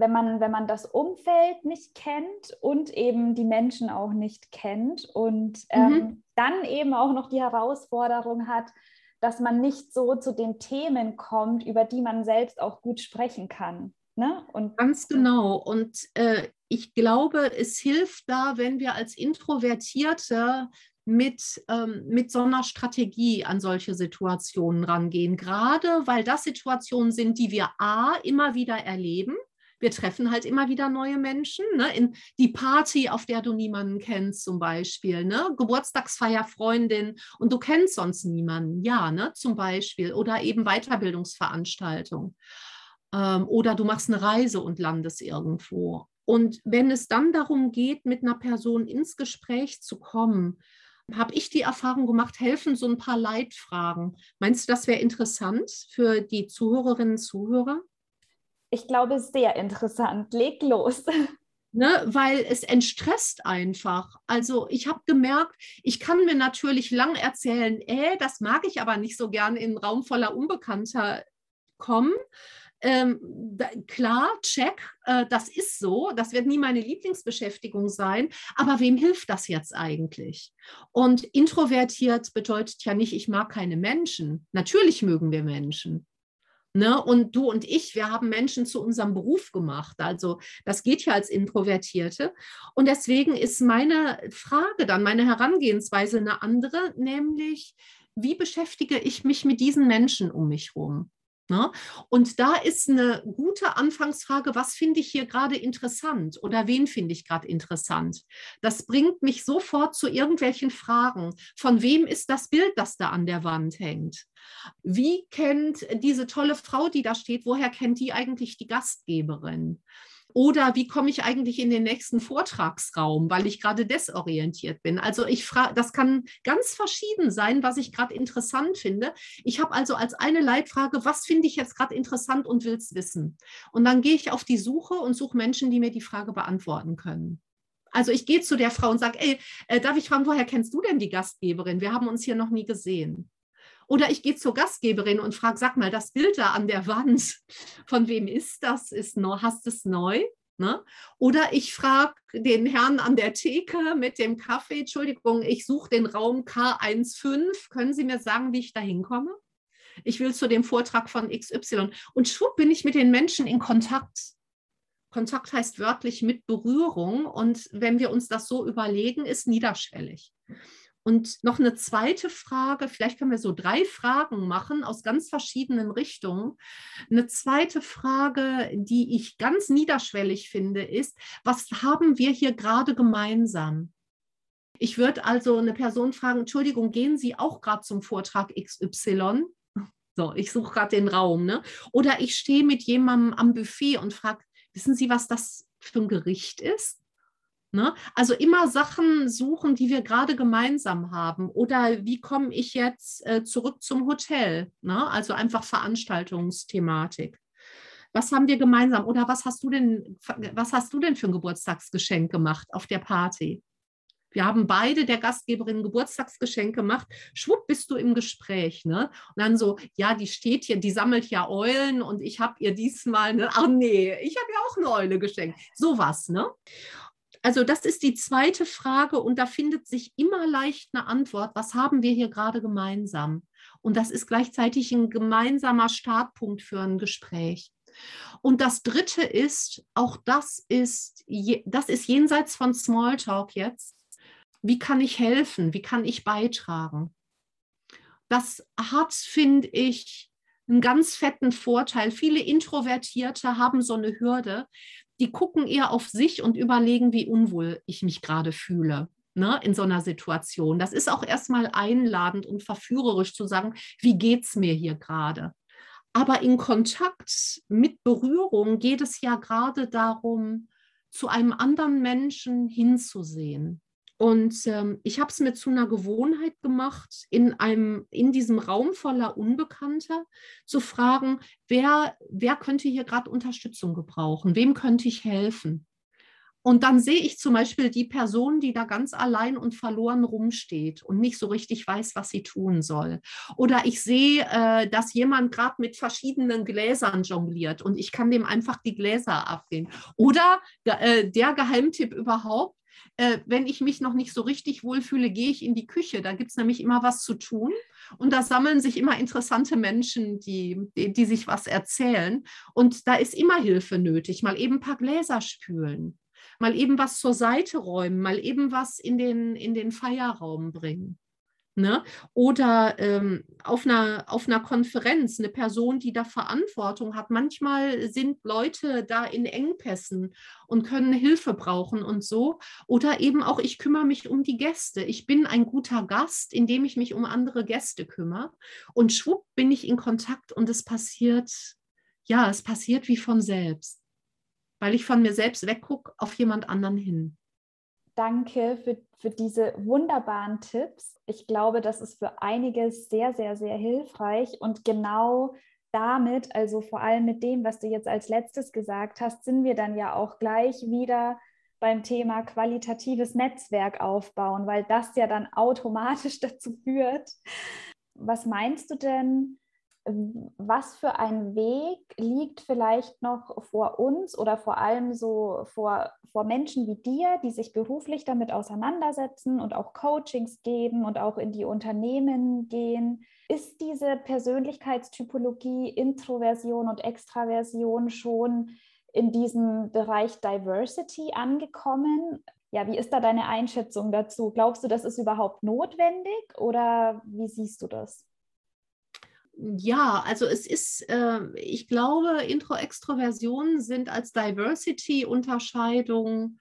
wenn man, wenn man das Umfeld nicht kennt und eben die Menschen auch nicht kennt und ähm, mhm dann eben auch noch die Herausforderung hat, dass man nicht so zu den Themen kommt, über die man selbst auch gut sprechen kann. Ne? Und, Ganz genau. Und äh, ich glaube, es hilft da, wenn wir als Introvertierte mit, ähm, mit so einer Strategie an solche Situationen rangehen. Gerade weil das Situationen sind, die wir A immer wieder erleben wir treffen halt immer wieder neue Menschen. Ne? In die Party, auf der du niemanden kennst, zum Beispiel. Ne? Geburtstagsfeier, Freundin und du kennst sonst niemanden. Ja, ne? zum Beispiel. Oder eben Weiterbildungsveranstaltung. Ähm, oder du machst eine Reise und landest irgendwo. Und wenn es dann darum geht, mit einer Person ins Gespräch zu kommen, habe ich die Erfahrung gemacht, helfen so ein paar Leitfragen. Meinst du, das wäre interessant für die Zuhörerinnen und Zuhörer? Ich glaube, sehr interessant. Leg los. Ne, weil es entstresst einfach. Also ich habe gemerkt, ich kann mir natürlich lang erzählen, äh, das mag ich aber nicht so gern in einen Raum voller Unbekannter kommen. Ähm, da, klar, check, äh, das ist so, das wird nie meine Lieblingsbeschäftigung sein, aber wem hilft das jetzt eigentlich? Und introvertiert bedeutet ja nicht, ich mag keine Menschen. Natürlich mögen wir Menschen. Ne? Und du und ich, wir haben Menschen zu unserem Beruf gemacht. Also das geht ja als Introvertierte. Und deswegen ist meine Frage dann, meine Herangehensweise eine andere, nämlich, wie beschäftige ich mich mit diesen Menschen um mich herum? Ne? Und da ist eine gute Anfangsfrage, was finde ich hier gerade interessant oder wen finde ich gerade interessant? Das bringt mich sofort zu irgendwelchen Fragen. Von wem ist das Bild, das da an der Wand hängt? Wie kennt diese tolle Frau, die da steht, woher kennt die eigentlich die Gastgeberin? Oder wie komme ich eigentlich in den nächsten Vortragsraum, weil ich gerade desorientiert bin? Also ich frage, das kann ganz verschieden sein, was ich gerade interessant finde. Ich habe also als eine Leitfrage, was finde ich jetzt gerade interessant und will es wissen? Und dann gehe ich auf die Suche und suche Menschen, die mir die Frage beantworten können. Also ich gehe zu der Frau und sage, ey, äh, darf ich fragen, woher kennst du denn die Gastgeberin? Wir haben uns hier noch nie gesehen. Oder ich gehe zur Gastgeberin und frage, sag mal, das Bild da an der Wand, von wem ist das? Ist neu, hast es neu? Ne? Oder ich frage den Herrn an der Theke mit dem Kaffee, Entschuldigung, ich suche den Raum K15. Können Sie mir sagen, wie ich da hinkomme? Ich will zu dem Vortrag von XY. Und schwupp bin ich mit den Menschen in Kontakt. Kontakt heißt wörtlich mit Berührung. Und wenn wir uns das so überlegen, ist niederschwellig. Und noch eine zweite Frage, vielleicht können wir so drei Fragen machen aus ganz verschiedenen Richtungen. Eine zweite Frage, die ich ganz niederschwellig finde, ist, was haben wir hier gerade gemeinsam? Ich würde also eine Person fragen, Entschuldigung, gehen Sie auch gerade zum Vortrag XY? So, ich suche gerade den Raum. Ne? Oder ich stehe mit jemandem am Buffet und frage, wissen Sie, was das für ein Gericht ist? Ne? Also immer Sachen suchen, die wir gerade gemeinsam haben. Oder wie komme ich jetzt äh, zurück zum Hotel? Ne? Also einfach Veranstaltungsthematik. Was haben wir gemeinsam? Oder was hast du denn, was hast du denn für ein Geburtstagsgeschenk gemacht auf der Party? Wir haben beide der Gastgeberin Geburtstagsgeschenk gemacht. Schwupp bist du im Gespräch. Ne? Und dann so, ja, die steht hier, die sammelt ja Eulen und ich habe ihr diesmal, ne? ach nee, ich habe ja auch eine Eule geschenkt. Sowas, ne? Also das ist die zweite Frage und da findet sich immer leicht eine Antwort. Was haben wir hier gerade gemeinsam? Und das ist gleichzeitig ein gemeinsamer Startpunkt für ein Gespräch. Und das dritte ist, auch das ist, das ist jenseits von Smalltalk jetzt. Wie kann ich helfen? Wie kann ich beitragen? Das hat, finde ich, einen ganz fetten Vorteil. Viele Introvertierte haben so eine Hürde. Die gucken eher auf sich und überlegen, wie unwohl ich mich gerade fühle ne, in so einer Situation. Das ist auch erstmal einladend und verführerisch zu sagen, wie geht es mir hier gerade? Aber in Kontakt mit Berührung geht es ja gerade darum, zu einem anderen Menschen hinzusehen. Und ähm, ich habe es mir zu einer Gewohnheit gemacht, in, einem, in diesem Raum voller Unbekannter zu fragen, wer, wer könnte hier gerade Unterstützung gebrauchen? Wem könnte ich helfen? Und dann sehe ich zum Beispiel die Person, die da ganz allein und verloren rumsteht und nicht so richtig weiß, was sie tun soll. Oder ich sehe, äh, dass jemand gerade mit verschiedenen Gläsern jongliert und ich kann dem einfach die Gläser abgehen. Oder äh, der Geheimtipp überhaupt, äh, wenn ich mich noch nicht so richtig wohlfühle, gehe ich in die Küche. Da gibt es nämlich immer was zu tun. Und da sammeln sich immer interessante Menschen, die, die, die sich was erzählen. Und da ist immer Hilfe nötig. Mal eben ein paar Gläser spülen mal eben was zur Seite räumen, mal eben was in den, in den Feierraum bringen. Ne? Oder ähm, auf, einer, auf einer Konferenz eine Person, die da Verantwortung hat. Manchmal sind Leute da in Engpässen und können Hilfe brauchen und so. Oder eben auch, ich kümmere mich um die Gäste. Ich bin ein guter Gast, indem ich mich um andere Gäste kümmere. Und schwupp bin ich in Kontakt und es passiert, ja, es passiert wie von selbst weil ich von mir selbst weggucke auf jemand anderen hin. Danke für, für diese wunderbaren Tipps. Ich glaube, das ist für einige sehr, sehr, sehr hilfreich und genau damit, also vor allem mit dem, was du jetzt als letztes gesagt hast, sind wir dann ja auch gleich wieder beim Thema qualitatives Netzwerk aufbauen, weil das ja dann automatisch dazu führt. Was meinst du denn, was für ein Weg liegt vielleicht noch vor uns oder vor allem so vor, vor Menschen wie dir, die sich beruflich damit auseinandersetzen und auch Coachings geben und auch in die Unternehmen gehen? Ist diese Persönlichkeitstypologie, Introversion und Extraversion schon in diesem Bereich Diversity angekommen? Ja, wie ist da deine Einschätzung dazu? Glaubst du, das ist überhaupt notwendig oder wie siehst du das? Ja, also es ist, äh, ich glaube, Intro-Extroversionen sind als Diversity-Unterscheidung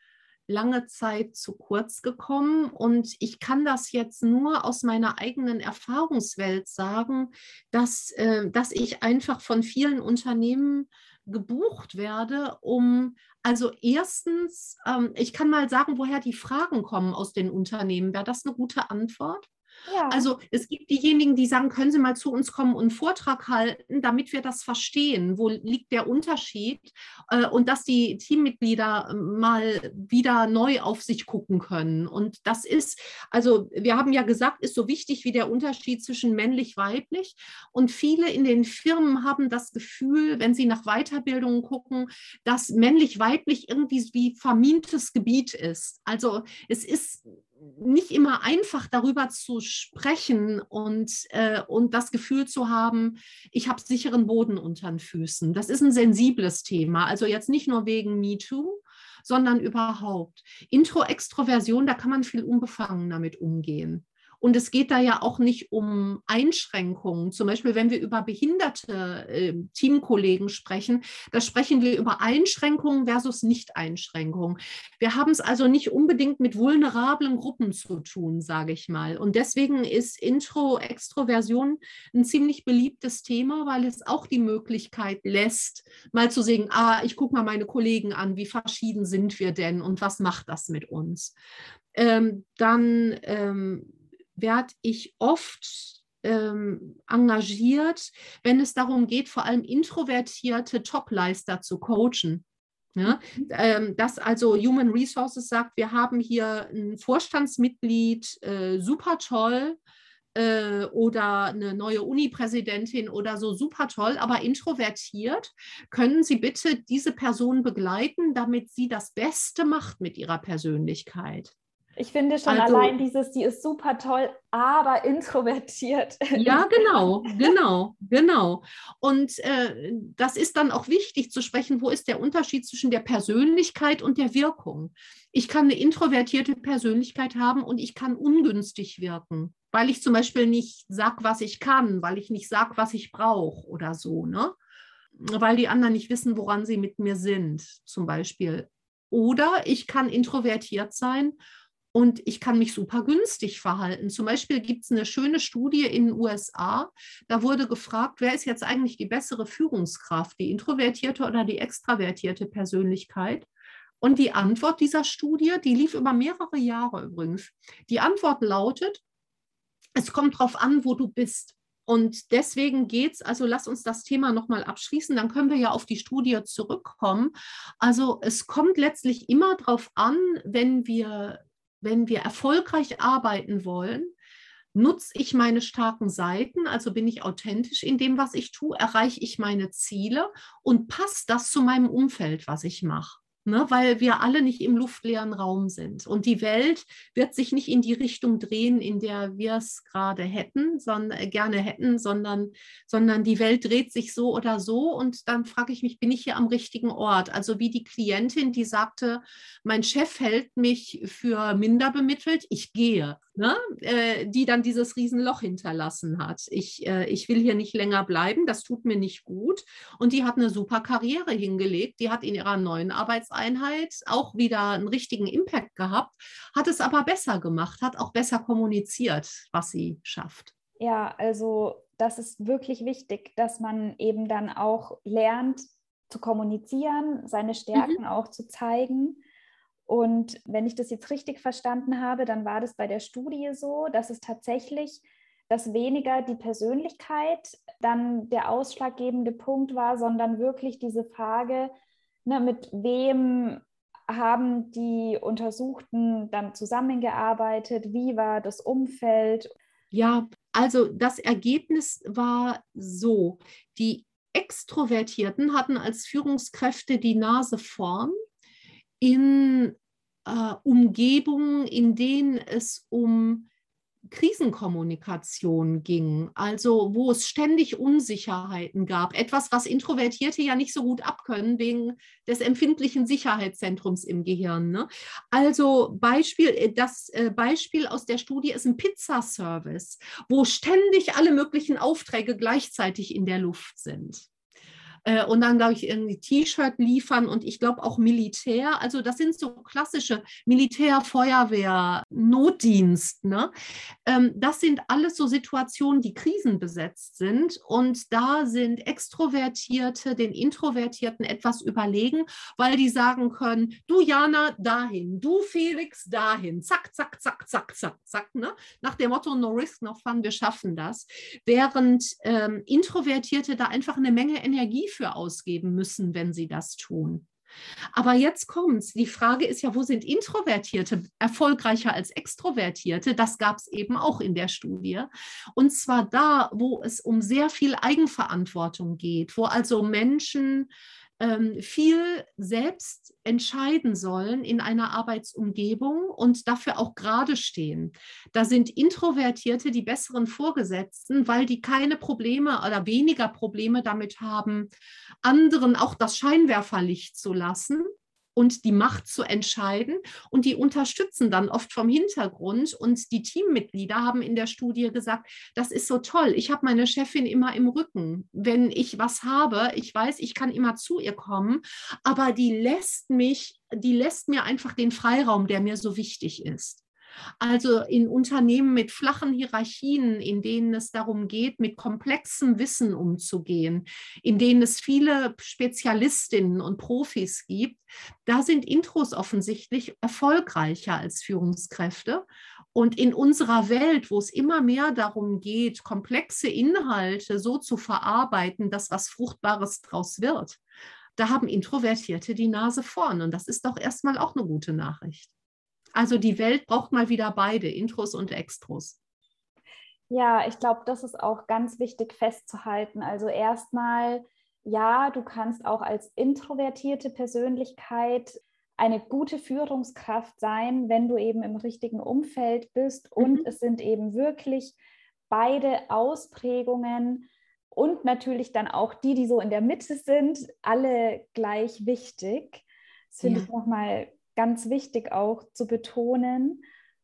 lange Zeit zu kurz gekommen. Und ich kann das jetzt nur aus meiner eigenen Erfahrungswelt sagen, dass, äh, dass ich einfach von vielen Unternehmen gebucht werde, um also erstens, ähm, ich kann mal sagen, woher die Fragen kommen aus den Unternehmen. Wäre das eine gute Antwort? Also es gibt diejenigen, die sagen, können Sie mal zu uns kommen und einen Vortrag halten, damit wir das verstehen, wo liegt der Unterschied äh, und dass die Teammitglieder ähm, mal wieder neu auf sich gucken können. Und das ist, also wir haben ja gesagt, ist so wichtig wie der Unterschied zwischen männlich-weiblich. Und viele in den Firmen haben das Gefühl, wenn sie nach Weiterbildungen gucken, dass männlich-weiblich irgendwie wie vermintes Gebiet ist. Also es ist nicht immer einfach darüber zu sprechen und, äh, und das Gefühl zu haben, ich habe sicheren Boden unter den Füßen. Das ist ein sensibles Thema. Also jetzt nicht nur wegen MeToo, sondern überhaupt. Intro-Extroversion, da kann man viel unbefangen damit umgehen. Und es geht da ja auch nicht um Einschränkungen. Zum Beispiel, wenn wir über behinderte äh, Teamkollegen sprechen, da sprechen wir über Einschränkungen versus Nicht-Einschränkungen. Wir haben es also nicht unbedingt mit vulnerablen Gruppen zu tun, sage ich mal. Und deswegen ist Intro-Extroversion ein ziemlich beliebtes Thema, weil es auch die Möglichkeit lässt, mal zu sehen, ah, ich gucke mal meine Kollegen an, wie verschieden sind wir denn und was macht das mit uns? Ähm, dann ähm, werde ich oft ähm, engagiert, wenn es darum geht, vor allem introvertierte Topleister zu coachen. Ja, ähm, dass also Human Resources sagt, wir haben hier ein Vorstandsmitglied, äh, super toll, äh, oder eine neue Uni-Präsidentin oder so, super toll, aber introvertiert. Können Sie bitte diese Person begleiten, damit sie das Beste macht mit ihrer Persönlichkeit? Ich finde schon also, allein dieses, die ist super toll, aber introvertiert. Ja, genau, genau, genau. Und äh, das ist dann auch wichtig zu sprechen, wo ist der Unterschied zwischen der Persönlichkeit und der Wirkung. Ich kann eine introvertierte Persönlichkeit haben und ich kann ungünstig wirken, weil ich zum Beispiel nicht sage, was ich kann, weil ich nicht sage, was ich brauche oder so, ne? Weil die anderen nicht wissen, woran sie mit mir sind, zum Beispiel. Oder ich kann introvertiert sein und ich kann mich super günstig verhalten. Zum Beispiel gibt es eine schöne Studie in den USA. Da wurde gefragt, wer ist jetzt eigentlich die bessere Führungskraft, die introvertierte oder die extravertierte Persönlichkeit? Und die Antwort dieser Studie, die lief über mehrere Jahre übrigens. Die Antwort lautet, es kommt darauf an, wo du bist. Und deswegen geht es, also lass uns das Thema nochmal abschließen, dann können wir ja auf die Studie zurückkommen. Also es kommt letztlich immer darauf an, wenn wir wenn wir erfolgreich arbeiten wollen, nutze ich meine starken Seiten, also bin ich authentisch in dem, was ich tue, erreiche ich meine Ziele und passt das zu meinem Umfeld, was ich mache ne, weil wir alle nicht im luftleeren Raum sind. Und die Welt wird sich nicht in die Richtung drehen, in der wir es gerade hätten, sondern äh, gerne hätten, sondern, sondern die Welt dreht sich so oder so. Und dann frage ich mich, bin ich hier am richtigen Ort? Also wie die Klientin, die sagte, mein Chef hält mich für minder bemittelt, ich gehe ne, äh, die dann dieses Riesenloch hinterlassen hat. Ich, äh, ich will hier nicht länger bleiben, das tut mir nicht gut. Und die hat eine super Karriere hingelegt. Die hat in ihrer neuen Arbeitseinheit auch wieder einen richtigen Impact gehabt, hat es aber besser gemacht, hat auch besser kommuniziert, was sie schafft. Ja, also das ist wirklich wichtig, dass man eben dann auch lernt zu kommunizieren, seine Stärken mhm. auch zu zeigen und wenn ich das jetzt richtig verstanden habe, dann war das bei der Studie so, dass es tatsächlich, dass weniger die Persönlichkeit dann der ausschlaggebende Punkt war, sondern wirklich diese Frage, ne, mit wem haben die Untersuchten dann zusammengearbeitet, wie war das Umfeld? Ja, also das Ergebnis war so, die Extrovertierten hatten als Führungskräfte die Nase vorn in äh, Umgebungen, in denen es um Krisenkommunikation ging, also wo es ständig Unsicherheiten gab. Etwas, was Introvertierte ja nicht so gut abkönnen wegen des empfindlichen Sicherheitszentrums im Gehirn. Ne? Also Beispiel, äh, das äh, Beispiel aus der Studie ist ein Pizzaservice, wo ständig alle möglichen Aufträge gleichzeitig in der Luft sind. Äh, und dann, glaube ich, irgendwie T-Shirt liefern und ich glaube auch Militär. Also das sind so klassische Militär, Feuerwehr, Notdienst. Ne? Ähm, das sind alles so Situationen, die krisenbesetzt sind und da sind Extrovertierte den Introvertierten etwas überlegen, weil die sagen können, du Jana dahin, du Felix dahin, zack, zack, zack, zack, zack, zack. Ne? Nach dem Motto No Risk, No Fun, wir schaffen das. Während ähm, Introvertierte da einfach eine Menge Energie für ausgeben müssen, wenn sie das tun. Aber jetzt kommt's. Die Frage ist ja, wo sind Introvertierte erfolgreicher als Extrovertierte? Das gab es eben auch in der Studie. Und zwar da, wo es um sehr viel Eigenverantwortung geht, wo also Menschen viel selbst entscheiden sollen in einer Arbeitsumgebung und dafür auch gerade stehen. Da sind Introvertierte die besseren Vorgesetzten, weil die keine Probleme oder weniger Probleme damit haben, anderen auch das Scheinwerferlicht zu lassen und die Macht zu entscheiden. Und die unterstützen dann oft vom Hintergrund. Und die Teammitglieder haben in der Studie gesagt, das ist so toll. Ich habe meine Chefin immer im Rücken. Wenn ich was habe, ich weiß, ich kann immer zu ihr kommen, aber die lässt mich, die lässt mir einfach den Freiraum, der mir so wichtig ist. Also in Unternehmen mit flachen Hierarchien, in denen es darum geht, mit komplexem Wissen umzugehen, in denen es viele Spezialistinnen und Profis gibt, da sind Intros offensichtlich erfolgreicher als Führungskräfte. Und in unserer Welt, wo es immer mehr darum geht, komplexe Inhalte so zu verarbeiten, dass was Fruchtbares draus wird, da haben Introvertierte die Nase vorn. Und das ist doch erstmal auch eine gute Nachricht. Also die Welt braucht mal wieder beide, Intros und Extros. Ja, ich glaube, das ist auch ganz wichtig festzuhalten. Also erstmal, ja, du kannst auch als introvertierte Persönlichkeit eine gute Führungskraft sein, wenn du eben im richtigen Umfeld bist. Und mhm. es sind eben wirklich beide Ausprägungen und natürlich dann auch die, die so in der Mitte sind, alle gleich wichtig. Das finde ja. ich nochmal ganz wichtig auch zu betonen.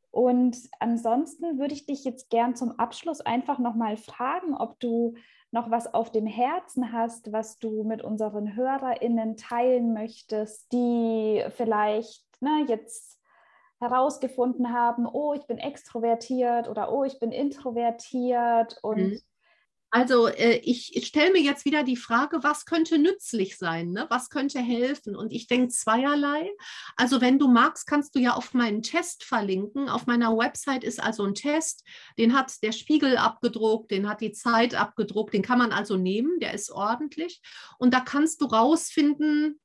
Und ansonsten würde ich dich jetzt gern zum Abschluss einfach nochmal fragen, ob du noch was auf dem Herzen hast, was du mit unseren HörerInnen teilen möchtest, die vielleicht ne, jetzt herausgefunden haben, oh, ich bin extrovertiert oder oh, ich bin introvertiert und mhm. Also äh, ich, ich stelle mir jetzt wieder die Frage, was könnte nützlich sein, ne? was könnte helfen? Und ich denke zweierlei. Also wenn du magst, kannst du ja auf meinen Test verlinken. Auf meiner Website ist also ein Test, den hat der Spiegel abgedruckt, den hat die Zeit abgedruckt, den kann man also nehmen, der ist ordentlich. Und da kannst du rausfinden,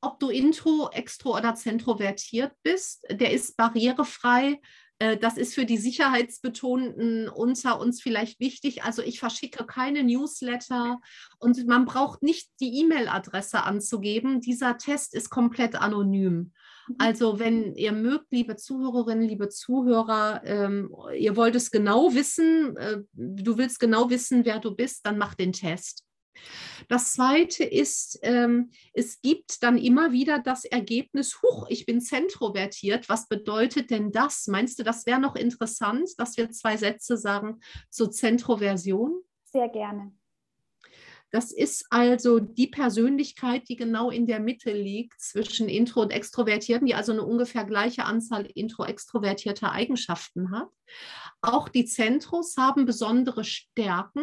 ob du intro, extro oder zentrovertiert bist. Der ist barrierefrei. Äh, das ist für die Sicherheitsbetonten unter uns vielleicht wichtig. Also ich verschicke keine Newsletter und man braucht nicht die E-Mail-Adresse anzugeben. Dieser Test ist komplett anonym. Mhm. Also wenn ihr mögt, liebe Zuhörerinnen, liebe Zuhörer, ähm, ihr wollt es genau wissen, äh, du willst genau wissen, wer du bist, dann mach den Test. Das Zweite ist, ähm, es gibt dann immer wieder das Ergebnis, huch, ich bin zentrovertiert. Was bedeutet denn das? Meinst du, das wäre noch interessant, dass wir zwei Sätze sagen zur Zentroversion? Sehr gerne. Das ist also die Persönlichkeit, die genau in der Mitte liegt zwischen Intro und Extrovertierten, die also eine ungefähr gleiche Anzahl intro-extrovertierter Eigenschaften hat. Auch die Zentros haben besondere Stärken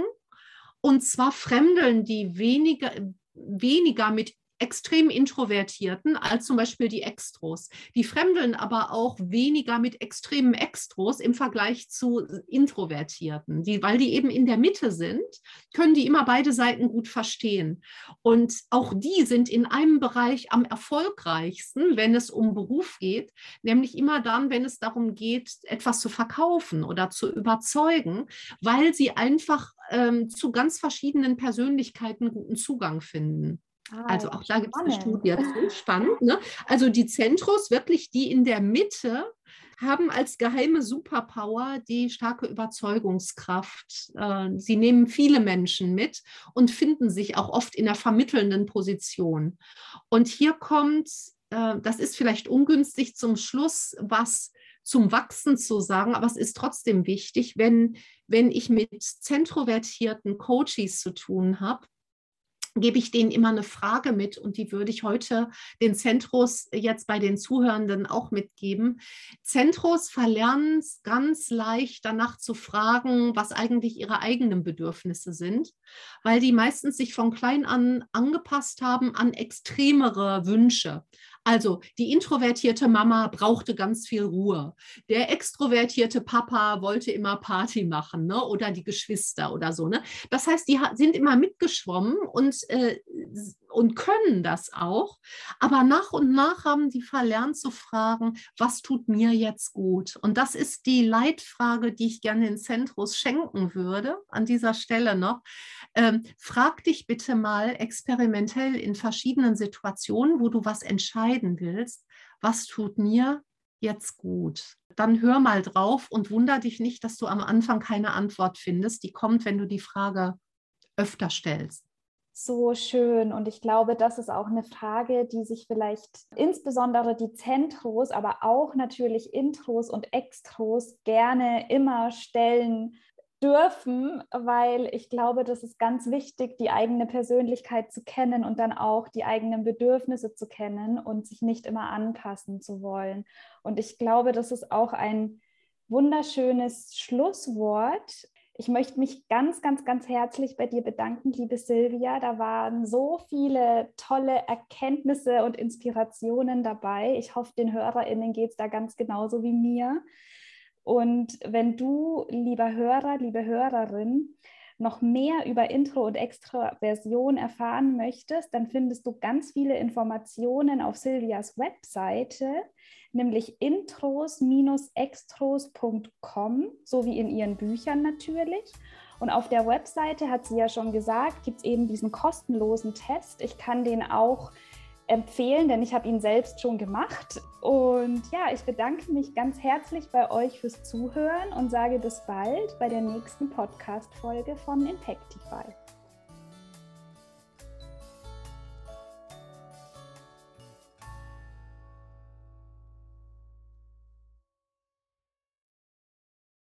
und zwar fremdeln die weniger, weniger mit extrem Introvertierten als zum Beispiel die Extros. Die fremdeln aber auch weniger mit extremen Extros im Vergleich zu Introvertierten. Die, weil die eben in der Mitte sind, können die immer beide Seiten gut verstehen. Und auch die sind in einem Bereich am erfolgreichsten, wenn es um Beruf geht, nämlich immer dann, wenn es darum geht, etwas zu verkaufen oder zu überzeugen, weil sie einfach ähm, zu ganz verschiedenen Persönlichkeiten guten Zugang finden. Also auch da gibt es eine Studie zu, spannend. Ne? Also die Zentros, wirklich die in der Mitte, haben als geheime Superpower die starke Überzeugungskraft. Äh, sie nehmen viele Menschen mit und finden sich auch oft in der vermittelnden Position. Und hier kommt, äh, das ist vielleicht ungünstig zum Schluss, was zum Wachsen zu sagen, aber es ist trotzdem wichtig, wenn, wenn ich mit zentrovertierten Coaches zu tun habe, gebe ich denen immer eine Frage mit und die würde ich heute den Zentros jetzt bei den Zuhörenden auch mitgeben. Zentros verlernen es ganz leicht danach zu fragen, was eigentlich ihre eigenen Bedürfnisse sind, weil die meistens sich von klein an angepasst haben an extremere Wünsche. Also die introvertierte Mama brauchte ganz viel Ruhe. Der extrovertierte Papa wollte immer Party machen ne? oder die Geschwister oder so. Ne? Das heißt, die sind immer mitgeschwommen und, äh, und können das auch. Aber nach und nach haben die verlernt zu fragen, was tut mir jetzt gut? Und das ist die Leitfrage, die ich gerne den Zentros schenken würde, an dieser Stelle noch. Ähm, frag dich bitte mal experimentell in verschiedenen Situationen, wo du was entscheiden willst, was tut mir jetzt gut? Dann hör mal drauf und wunder dich nicht, dass du am Anfang keine Antwort findest. Die kommt, wenn du die Frage öfter stellst. So schön. Und ich glaube, das ist auch eine Frage, die sich vielleicht insbesondere die Zentros, aber auch natürlich Intros und Extros gerne immer stellen dürfen, weil ich glaube, das ist ganz wichtig, die eigene Persönlichkeit zu kennen und dann auch die eigenen Bedürfnisse zu kennen und sich nicht immer anpassen zu wollen. Und ich glaube, das ist auch ein wunderschönes Schlusswort. Ich möchte mich ganz, ganz, ganz herzlich bei dir bedanken, liebe Silvia. Da waren so viele tolle Erkenntnisse und Inspirationen dabei. Ich hoffe, den HörerInnen geht es da ganz genauso wie mir. Und wenn du, lieber Hörer, liebe Hörerin, noch mehr über Intro und Extraversion erfahren möchtest, dann findest du ganz viele Informationen auf Silvias Webseite, nämlich intros-extros.com, so wie in ihren Büchern natürlich. Und auf der Webseite hat sie ja schon gesagt, gibt es eben diesen kostenlosen Test. Ich kann den auch empfehlen, denn ich habe ihn selbst schon gemacht. Und ja, ich bedanke mich ganz herzlich bei euch fürs Zuhören und sage bis bald bei der nächsten Podcast-Folge von Impactify.